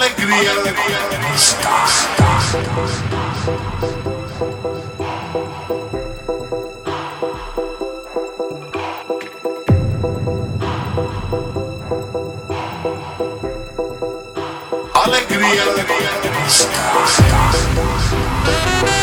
Alegria está. Alegria Ladies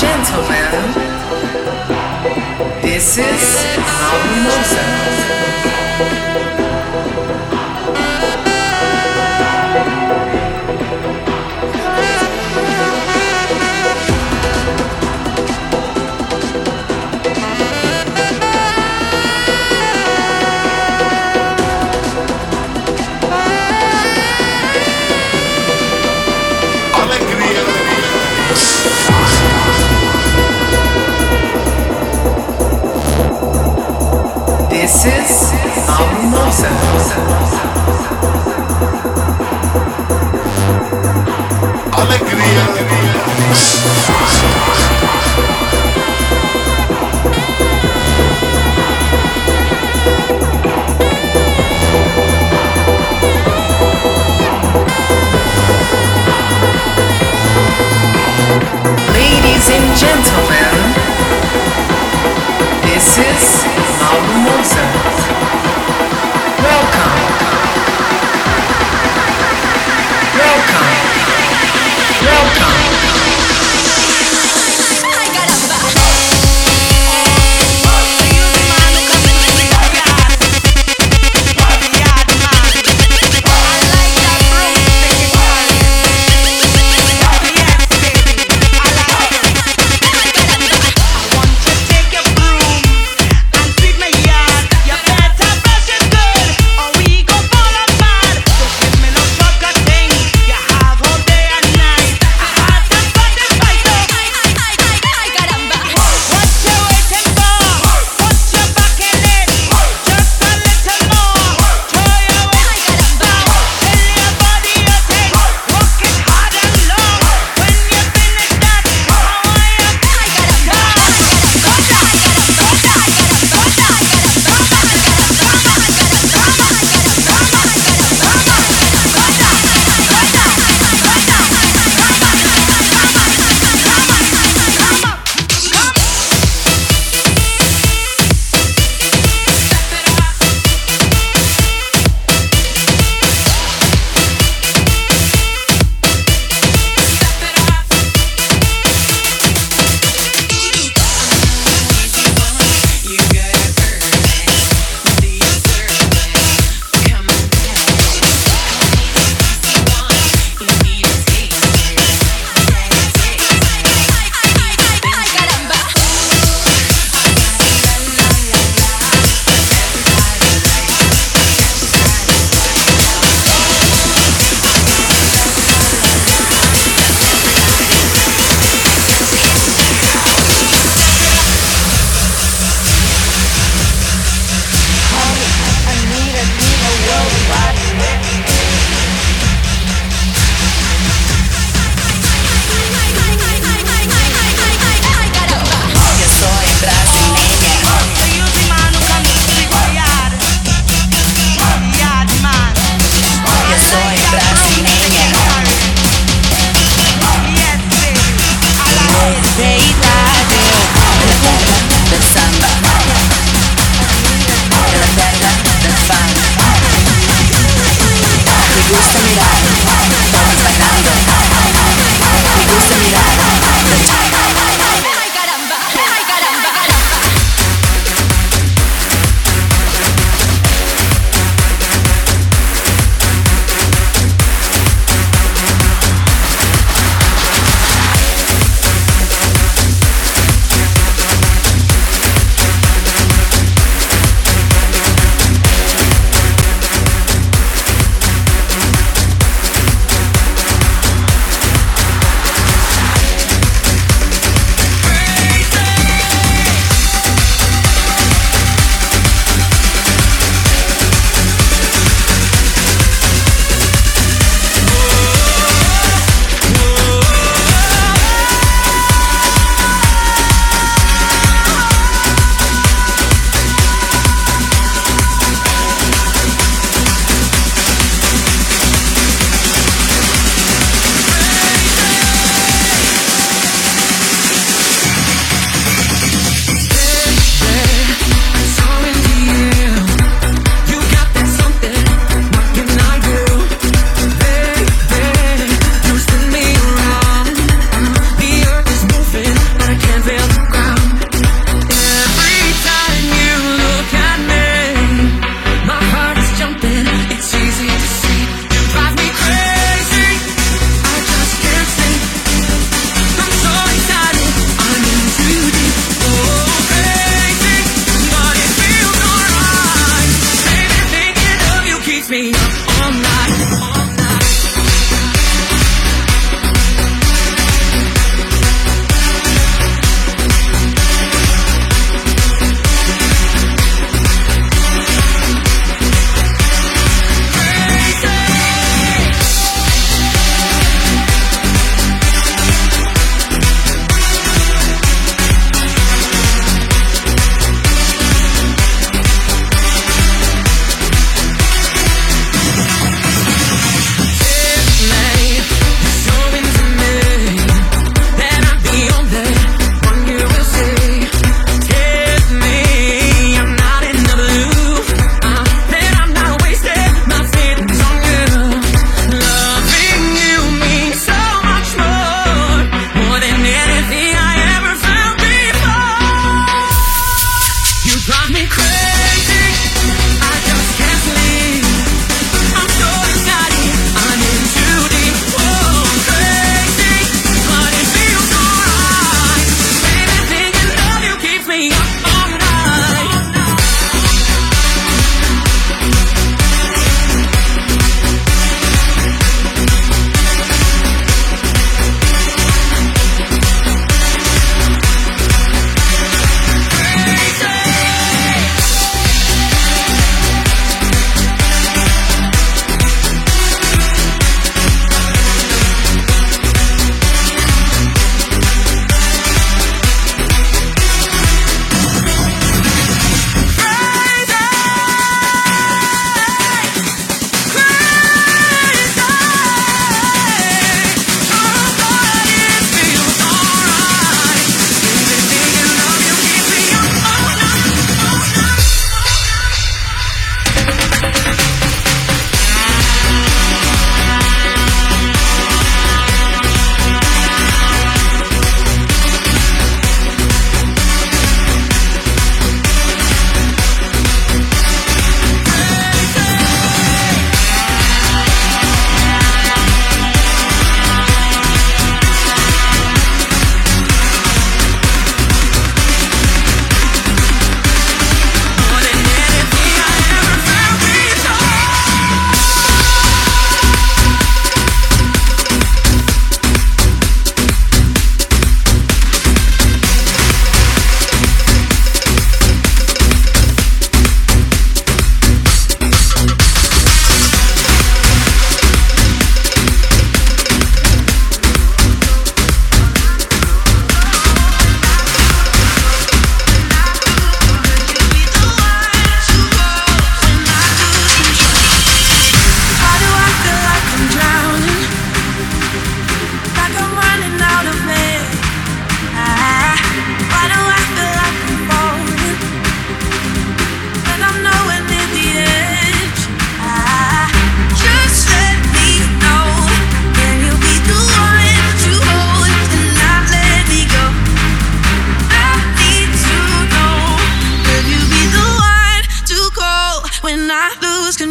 gentlemen, this is Almosa. Alegria This is Almosa. Alegria Ladies and gentlemen, this is. Welcome. Welcome.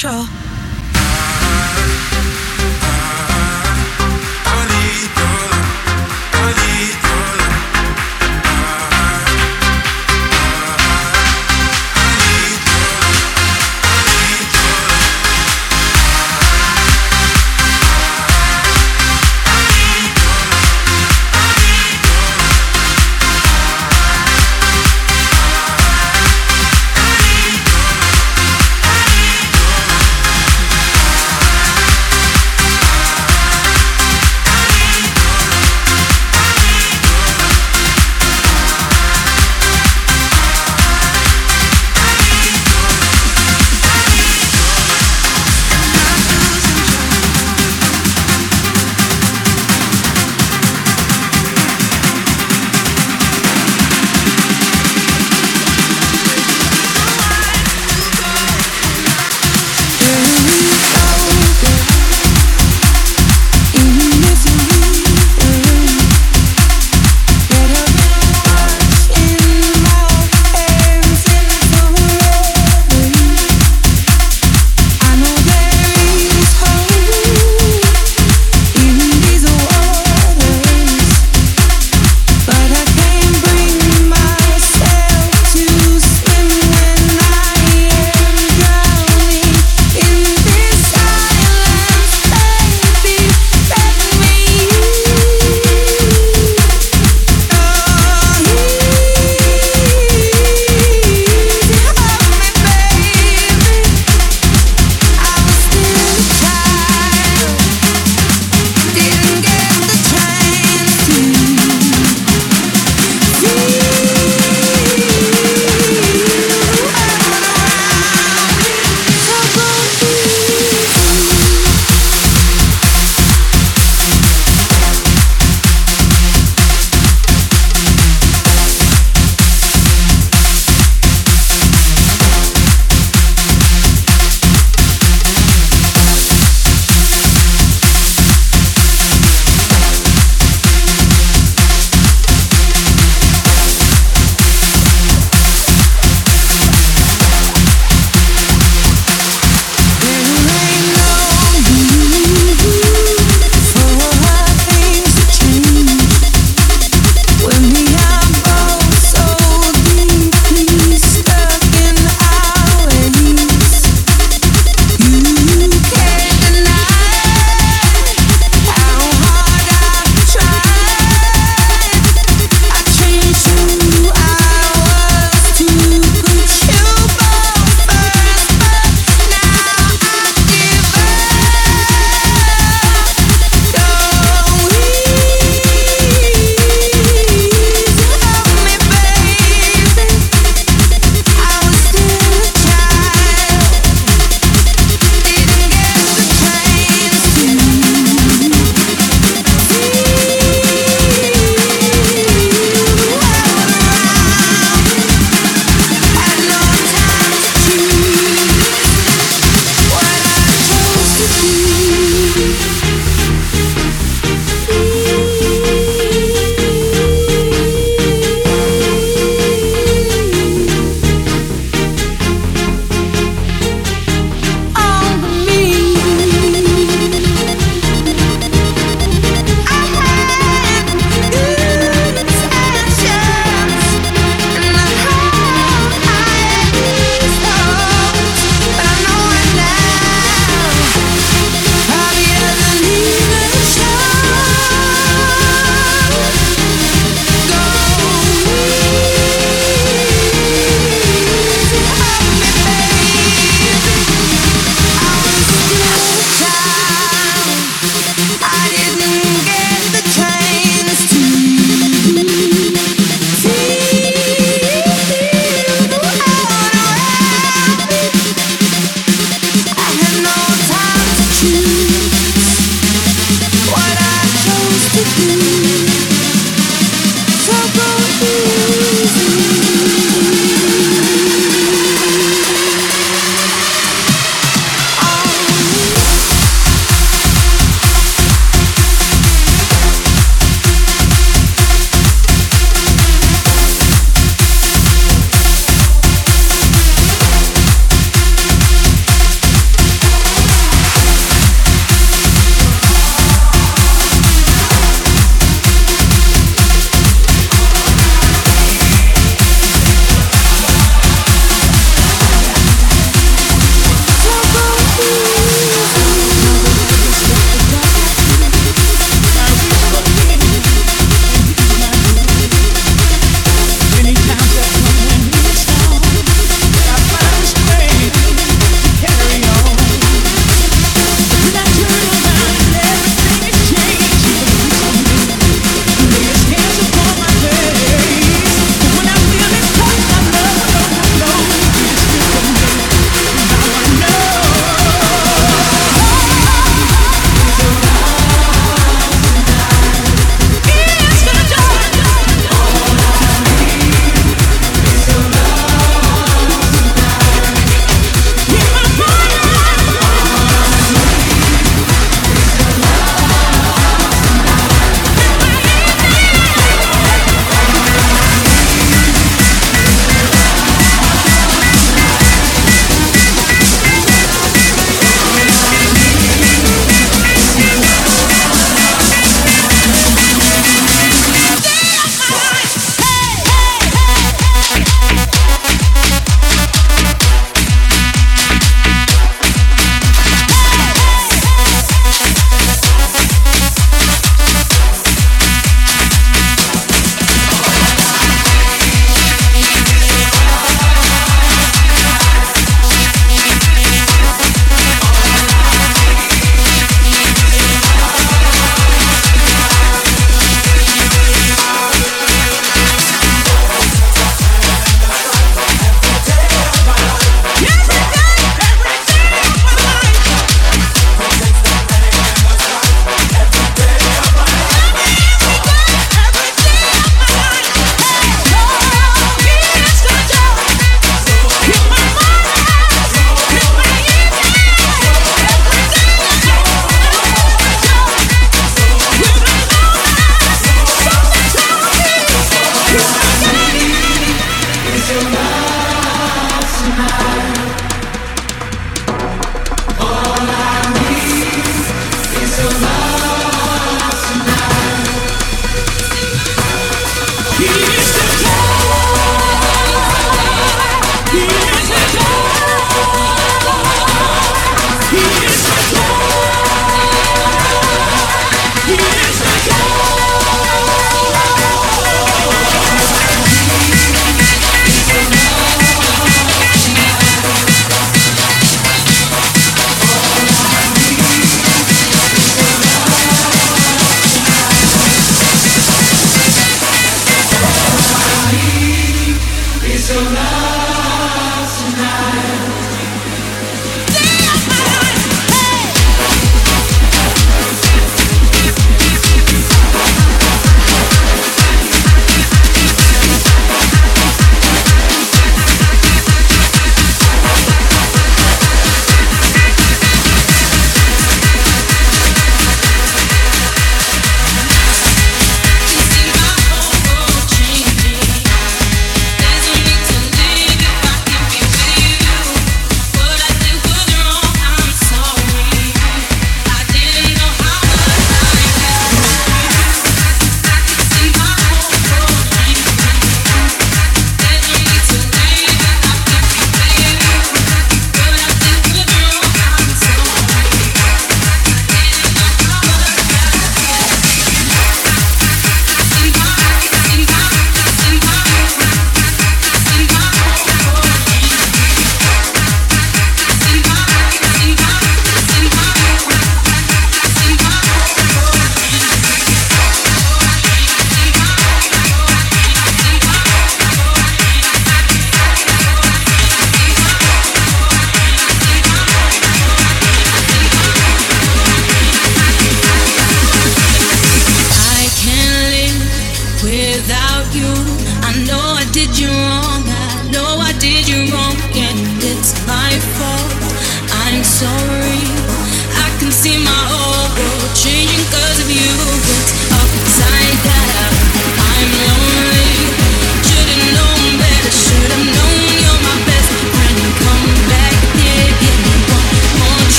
Control.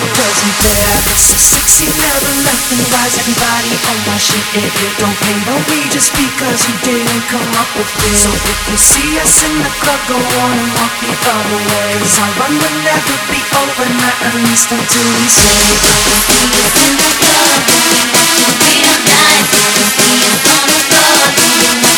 Wasn't there. So sexy, never nothing wise. Everybody on my shit. It, it don't pay way just because you didn't come up with it. So if you see us in the club, go on and walk the other way. 'Cause our run will never be over, not at least until we say. Nice, feel on the floor, all night.